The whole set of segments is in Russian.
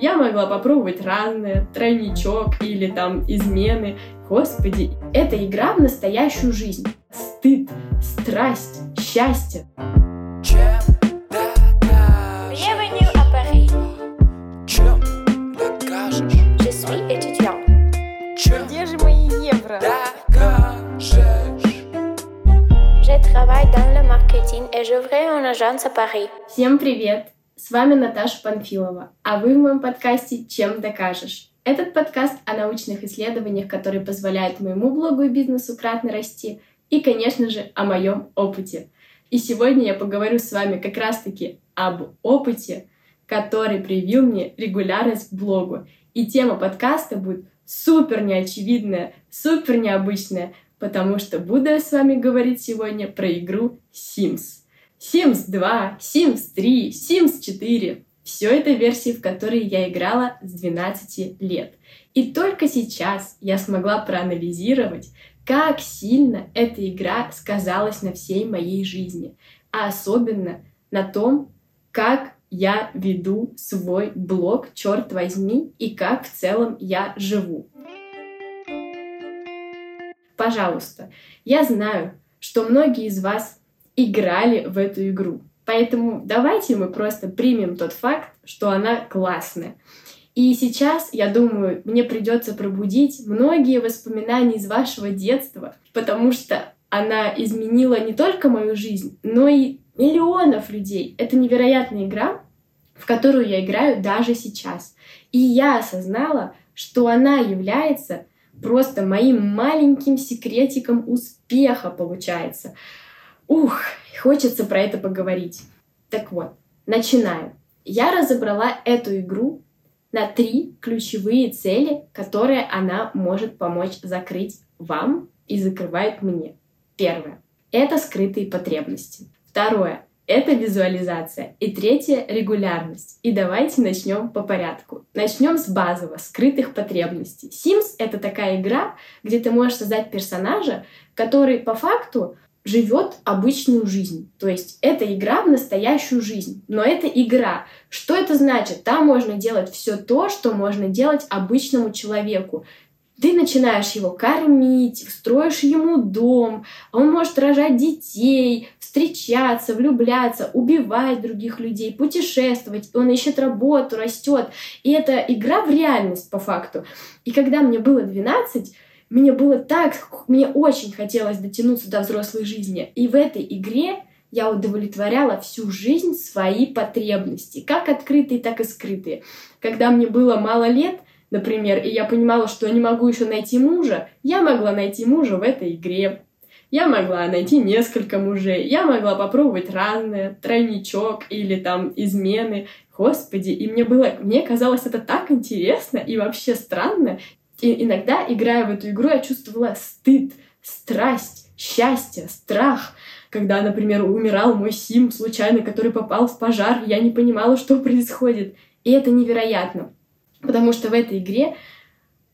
Я могла попробовать разное, тройничок или там измены. Господи, это игра в настоящую жизнь. Стыд, страсть, счастье. Je Где же мои евро? Je travaille dans le marketing et j'ouvrais une agence à Paris. Всем привет! С вами Наташа Панфилова, а вы в моем подкасте «Чем докажешь?». Этот подкаст о научных исследованиях, которые позволяют моему блогу и бизнесу кратно расти, и, конечно же, о моем опыте. И сегодня я поговорю с вами как раз-таки об опыте, который привил мне регулярность к блогу. И тема подкаста будет супер неочевидная, супер необычная, потому что буду я с вами говорить сегодня про игру Sims. Sims 2, Sims 3, Sims 4. Все это версии, в которые я играла с 12 лет. И только сейчас я смогла проанализировать, как сильно эта игра сказалась на всей моей жизни, а особенно на том, как я веду свой блог, черт возьми, и как в целом я живу. Пожалуйста, я знаю, что многие из вас играли в эту игру. Поэтому давайте мы просто примем тот факт, что она классная. И сейчас, я думаю, мне придется пробудить многие воспоминания из вашего детства, потому что она изменила не только мою жизнь, но и миллионов людей. Это невероятная игра, в которую я играю даже сейчас. И я осознала, что она является просто моим маленьким секретиком успеха, получается. Ух, хочется про это поговорить. Так вот, начинаем. Я разобрала эту игру на три ключевые цели, которые она может помочь закрыть вам и закрывает мне. Первое — это скрытые потребности. Второе — это визуализация. И третье — регулярность. И давайте начнем по порядку. Начнем с базового, скрытых потребностей. Sims — это такая игра, где ты можешь создать персонажа, который по факту живет обычную жизнь. То есть это игра в настоящую жизнь. Но это игра. Что это значит? Там можно делать все то, что можно делать обычному человеку. Ты начинаешь его кормить, строишь ему дом, он может рожать детей, встречаться, влюбляться, убивать других людей, путешествовать, он ищет работу, растет. И это игра в реальность по факту. И когда мне было 12, мне было так, мне очень хотелось дотянуться до взрослой жизни. И в этой игре я удовлетворяла всю жизнь свои потребности, как открытые, так и скрытые. Когда мне было мало лет, например, и я понимала, что не могу еще найти мужа, я могла найти мужа в этой игре. Я могла найти несколько мужей, я могла попробовать разное, тройничок или там измены. Господи, и мне было, мне казалось это так интересно и вообще странно. И иногда, играя в эту игру, я чувствовала стыд, страсть, счастье, страх. Когда, например, умирал мой Сим случайно, который попал в пожар, я не понимала, что происходит. И это невероятно. Потому что в этой игре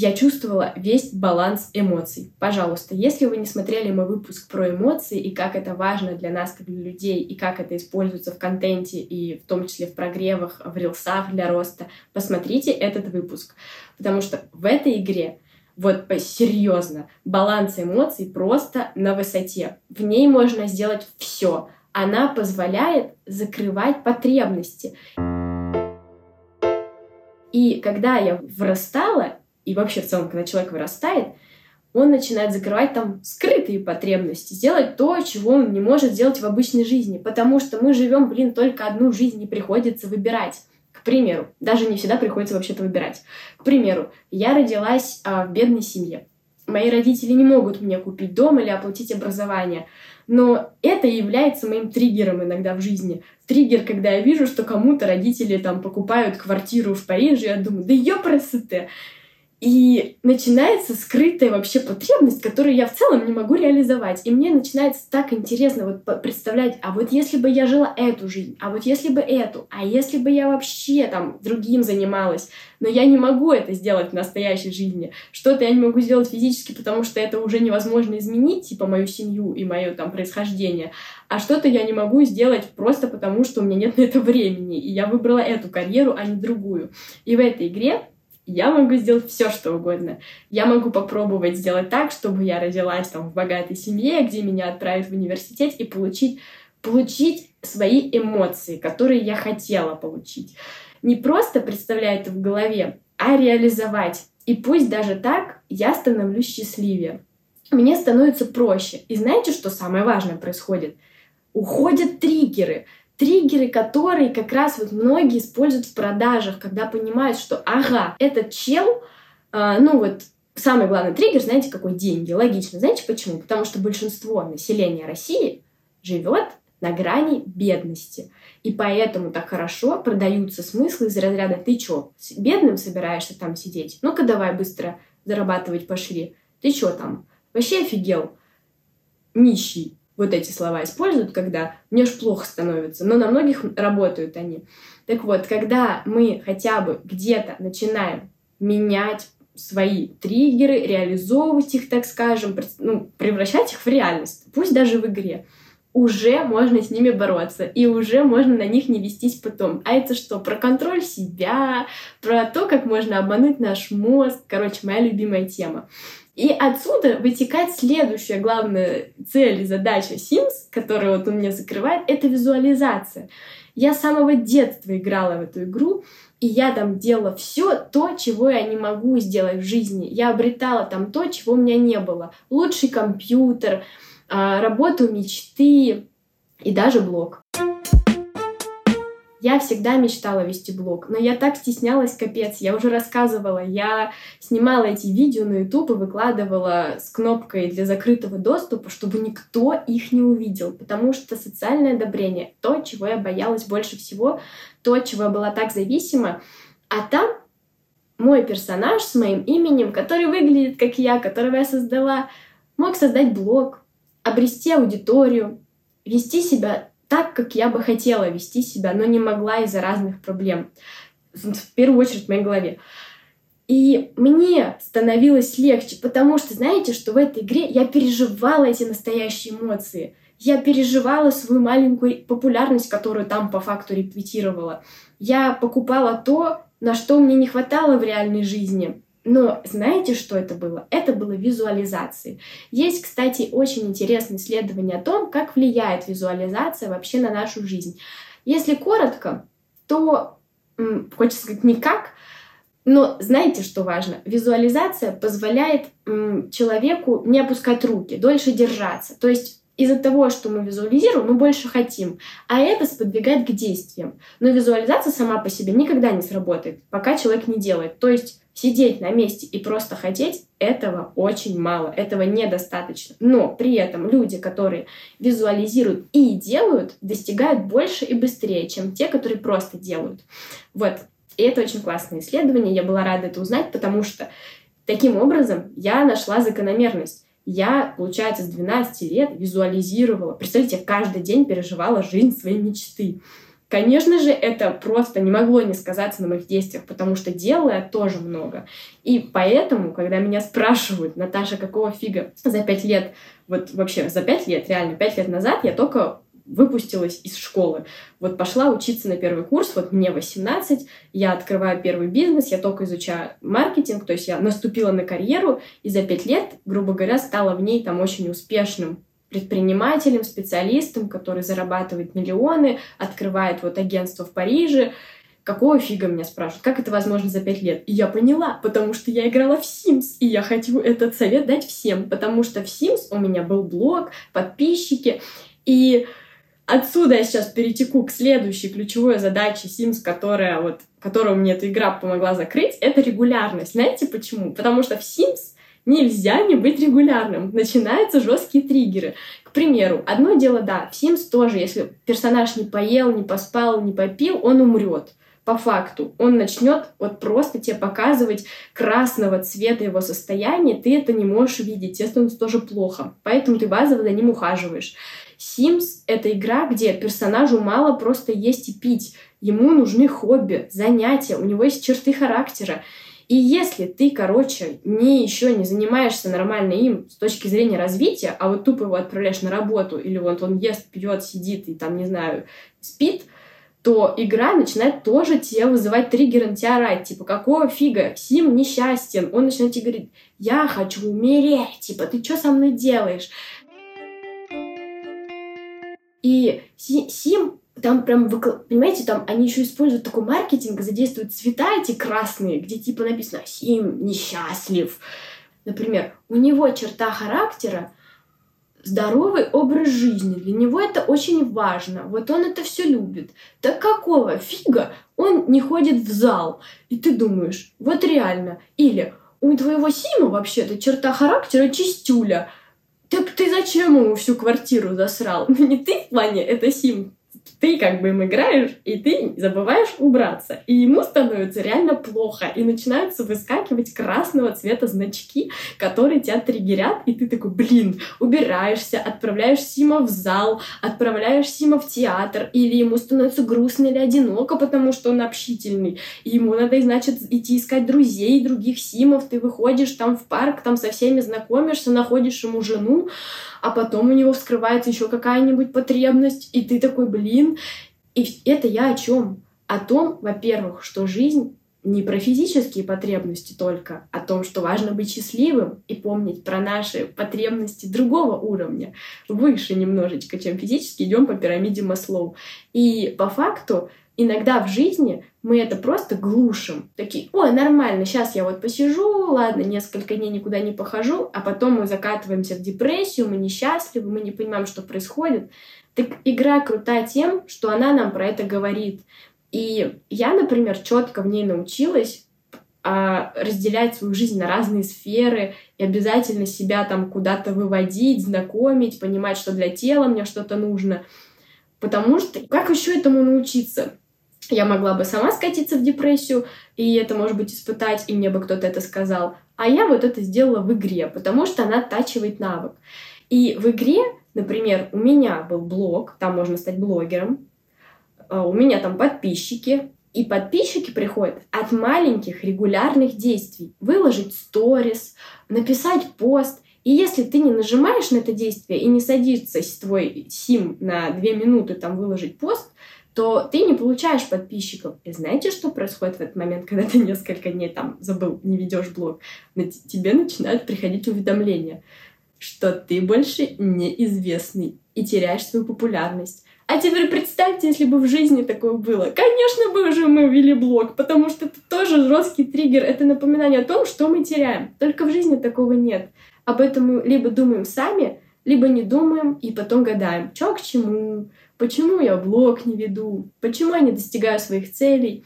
я чувствовала весь баланс эмоций. Пожалуйста, если вы не смотрели мой выпуск про эмоции и как это важно для нас, как для людей, и как это используется в контенте, и в том числе в прогревах, в рилсах для роста, посмотрите этот выпуск. Потому что в этой игре вот серьезно, баланс эмоций просто на высоте. В ней можно сделать все. Она позволяет закрывать потребности. И когда я вырастала, и вообще в целом, когда человек вырастает, он начинает закрывать там скрытые потребности, сделать то, чего он не может сделать в обычной жизни, потому что мы живем, блин, только одну жизнь, не приходится выбирать. К примеру, даже не всегда приходится вообще-то выбирать. К примеру, я родилась а, в бедной семье. Мои родители не могут мне купить дом или оплатить образование. Но это является моим триггером иногда в жизни. Триггер, когда я вижу, что кому-то родители там покупают квартиру в Париже, я думаю, да ёпросыте. И начинается скрытая вообще потребность, которую я в целом не могу реализовать. И мне начинается так интересно вот представлять, а вот если бы я жила эту жизнь, а вот если бы эту, а если бы я вообще там другим занималась, но я не могу это сделать в настоящей жизни. Что-то я не могу сделать физически, потому что это уже невозможно изменить, типа мою семью и мое там происхождение, а что-то я не могу сделать просто потому, что у меня нет на это времени, и я выбрала эту карьеру, а не другую. И в этой игре я могу сделать все, что угодно. Я могу попробовать сделать так, чтобы я родилась там в богатой семье, где меня отправят в университет и получить, получить свои эмоции, которые я хотела получить. Не просто представлять это в голове, а реализовать. И пусть даже так я становлюсь счастливее. Мне становится проще. И знаете, что самое важное происходит? Уходят триггеры триггеры, которые как раз вот многие используют в продажах, когда понимают, что ага, этот чел, э, ну вот самый главный триггер, знаете, какой деньги? Логично. Знаете почему? Потому что большинство населения России живет на грани бедности. И поэтому так хорошо продаются смыслы из разряда «ты чё, бедным собираешься там сидеть? Ну-ка давай быстро зарабатывать пошли. Ты чё там? Вообще офигел? Нищий вот эти слова используют, когда мне ж плохо становится, но на многих работают они. Так вот, когда мы хотя бы где-то начинаем менять свои триггеры, реализовывать их, так скажем, ну, превращать их в реальность, пусть даже в игре, уже можно с ними бороться, и уже можно на них не вестись потом. А это что? Про контроль себя, про то, как можно обмануть наш мозг. Короче, моя любимая тема. И отсюда вытекает следующая главная цель и задача Sims, которая вот у меня закрывает, это визуализация. Я с самого детства играла в эту игру, и я там делала все то, чего я не могу сделать в жизни. Я обретала там то, чего у меня не было. Лучший компьютер, а, работу мечты и даже блог. Я всегда мечтала вести блог, но я так стеснялась, капец. Я уже рассказывала, я снимала эти видео на YouTube и выкладывала с кнопкой для закрытого доступа, чтобы никто их не увидел, потому что социальное одобрение — то, чего я боялась больше всего, то, чего я была так зависима. А там мой персонаж с моим именем, который выглядит как я, которого я создала, мог создать блог, обрести аудиторию, вести себя так, как я бы хотела вести себя, но не могла из-за разных проблем. В первую очередь в моей голове. И мне становилось легче, потому что, знаете, что в этой игре я переживала эти настоящие эмоции. Я переживала свою маленькую популярность, которую там по факту репетировала. Я покупала то, на что мне не хватало в реальной жизни. Но знаете, что это было? Это было визуализации. Есть, кстати, очень интересное исследование о том, как влияет визуализация вообще на нашу жизнь. Если коротко, то, хочется сказать, никак, но знаете, что важно? Визуализация позволяет человеку не опускать руки, дольше держаться. То есть из-за того, что мы визуализируем, мы больше хотим, а это сподвигает к действиям. Но визуализация сама по себе никогда не сработает, пока человек не делает. То есть Сидеть на месте и просто хотеть, этого очень мало, этого недостаточно. Но при этом люди, которые визуализируют и делают, достигают больше и быстрее, чем те, которые просто делают. Вот. И это очень классное исследование, я была рада это узнать, потому что таким образом я нашла закономерность. Я, получается, с 12 лет визуализировала, представьте, каждый день переживала жизнь своей мечты. Конечно же, это просто не могло не сказаться на моих действиях, потому что делала я тоже много. И поэтому, когда меня спрашивают, Наташа, какого фига за пять лет, вот вообще за пять лет, реально, пять лет назад я только выпустилась из школы. Вот пошла учиться на первый курс, вот мне 18, я открываю первый бизнес, я только изучаю маркетинг, то есть я наступила на карьеру, и за пять лет, грубо говоря, стала в ней там очень успешным предпринимателем, специалистом, который зарабатывает миллионы, открывает вот агентство в Париже. Какого фига меня спрашивают? Как это возможно за пять лет? И я поняла, потому что я играла в Sims, и я хочу этот совет дать всем, потому что в Sims у меня был блог, подписчики, и отсюда я сейчас перетеку к следующей ключевой задаче Sims, которая вот, которую мне эта игра помогла закрыть, это регулярность. Знаете почему? Потому что в Sims Нельзя не быть регулярным. Начинаются жесткие триггеры. К примеру, одно дело, да, в Sims тоже, если персонаж не поел, не поспал, не попил, он умрет. по факту, он начнет вот просто тебе показывать красного цвета его состояния, ты это не можешь видеть, тебе становится тоже плохо. Поэтому ты базово за ним ухаживаешь. Sims — это игра, где персонажу мало просто есть и пить. Ему нужны хобби, занятия, у него есть черты характера. И если ты, короче, не еще не занимаешься нормально им с точки зрения развития, а вот тупо его отправляешь на работу, или вот он ест, пьет, сидит и там, не знаю, спит, то игра начинает тоже тебе вызывать триггер, на тебя орать. Типа, какого фига? Сим несчастен. Он начинает тебе говорить, я хочу умереть. Типа, ты что со мной делаешь? И Сим там прям, понимаете, там они еще используют такой маркетинг, задействуют цвета эти красные, где типа написано «Сим несчастлив». Например, у него черта характера здоровый образ жизни. Для него это очень важно. Вот он это все любит. Так какого фига он не ходит в зал? И ты думаешь, вот реально. Или у твоего Сима вообще-то черта характера чистюля. Так ты зачем ему всю квартиру засрал? Ну не ты в плане, это Сим ты как бы им играешь, и ты забываешь убраться. И ему становится реально плохо. И начинаются выскакивать красного цвета значки, которые тебя триггерят, и ты такой, блин, убираешься, отправляешь Сима в зал, отправляешь Сима в театр, или ему становится грустно или одиноко, потому что он общительный. И ему надо, значит, идти искать друзей, других Симов, ты выходишь там в парк, там со всеми знакомишься, находишь ему жену, а потом у него вскрывается еще какая-нибудь потребность, и ты такой, блин. И это я о чем? О том, во-первых, что жизнь не про физические потребности только, о том, что важно быть счастливым и помнить про наши потребности другого уровня, выше немножечко, чем физически, идем по пирамиде Маслоу. И по факту иногда в жизни мы это просто глушим. Такие, ой, нормально, сейчас я вот посижу, ладно, несколько дней никуда не похожу, а потом мы закатываемся в депрессию, мы несчастливы, мы не понимаем, что происходит. Так игра крутая тем, что она нам про это говорит. И я, например, четко в ней научилась а, разделять свою жизнь на разные сферы и обязательно себя там куда-то выводить, знакомить, понимать, что для тела мне что-то нужно. Потому что как еще этому научиться? Я могла бы сама скатиться в депрессию, и это, может быть, испытать, и мне бы кто-то это сказал. А я вот это сделала в игре, потому что она оттачивает навык. И в игре, например, у меня был блог, там можно стать блогером, а, у меня там подписчики, и подписчики приходят от маленьких регулярных действий. Выложить сторис, написать пост. И если ты не нажимаешь на это действие и не садится твой сим на две минуты там выложить пост, то ты не получаешь подписчиков. И знаете, что происходит в этот момент, когда ты несколько дней там забыл, не ведешь блог? На тебе начинают приходить уведомления, что ты больше неизвестный и теряешь свою популярность. А теперь представьте, если бы в жизни такое было. Конечно бы уже мы вели блог, потому что это тоже жесткий триггер. Это напоминание о том, что мы теряем. Только в жизни такого нет. Об этом мы либо думаем сами, либо не думаем и потом гадаем, что к чему, почему я блог не веду, почему я не достигаю своих целей.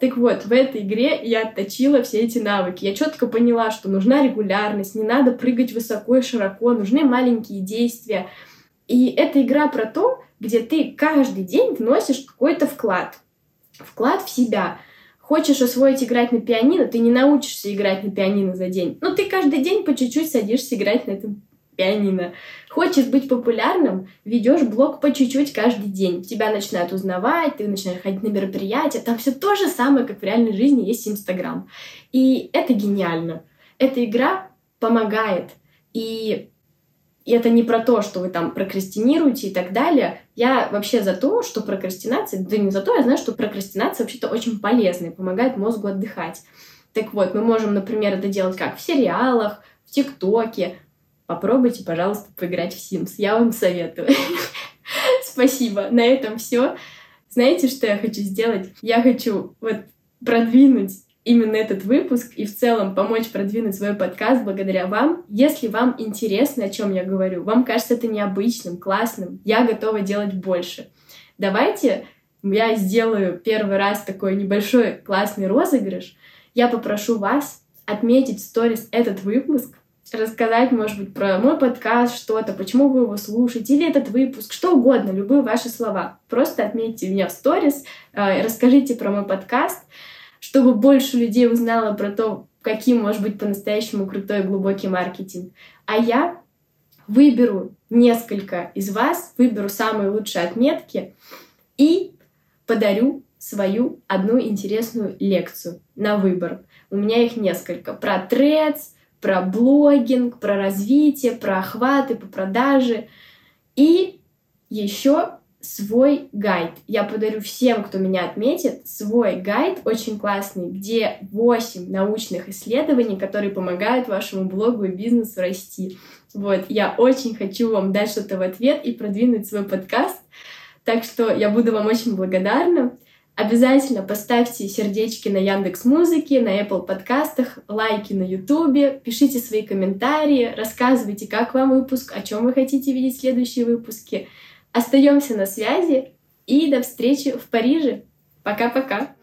Так вот, в этой игре я отточила все эти навыки. Я четко поняла, что нужна регулярность, не надо прыгать высоко и широко, нужны маленькие действия. И это игра про то, где ты каждый день вносишь какой-то вклад. Вклад в себя. Хочешь освоить играть на пианино, ты не научишься играть на пианино за день. Но ты каждый день по чуть-чуть садишься играть на этом пианино. Хочешь быть популярным, ведешь блог по чуть-чуть каждый день. Тебя начинают узнавать, ты начинаешь ходить на мероприятия. Там все то же самое, как в реальной жизни есть Инстаграм. И это гениально. Эта игра помогает. И и это не про то, что вы там прокрастинируете и так далее. Я вообще за то, что прокрастинация, да не за то, я знаю, что прокрастинация вообще-то очень полезная, помогает мозгу отдыхать. Так вот, мы можем, например, это делать как в сериалах, в ТикТоке, Попробуйте, пожалуйста, поиграть в Sims. Я вам советую. Спасибо. На этом все. Знаете, что я хочу сделать? Я хочу вот продвинуть именно этот выпуск и в целом помочь продвинуть свой подкаст благодаря вам. Если вам интересно, о чем я говорю, вам кажется это необычным, классным, я готова делать больше. Давайте я сделаю первый раз такой небольшой классный розыгрыш. Я попрошу вас отметить в сторис этот выпуск рассказать, может быть, про мой подкаст, что-то, почему вы его слушаете, или этот выпуск, что угодно, любые ваши слова. Просто отметьте меня в сторис, э, расскажите про мой подкаст, чтобы больше людей узнало про то, каким может быть по-настоящему крутой и глубокий маркетинг. А я выберу несколько из вас, выберу самые лучшие отметки и подарю свою одну интересную лекцию на выбор. У меня их несколько. Про трец, про блогинг, про развитие, про охваты, по продаже. И еще свой гайд. Я подарю всем, кто меня отметит, свой гайд очень классный, где 8 научных исследований, которые помогают вашему блогу и бизнесу расти. Вот, я очень хочу вам дать что-то в ответ и продвинуть свой подкаст. Так что я буду вам очень благодарна. Обязательно поставьте сердечки на Яндекс Музыке, на Apple подкастах, лайки на Ютубе, пишите свои комментарии, рассказывайте, как вам выпуск, о чем вы хотите видеть следующие выпуски. Остаемся на связи и до встречи в Париже. Пока-пока.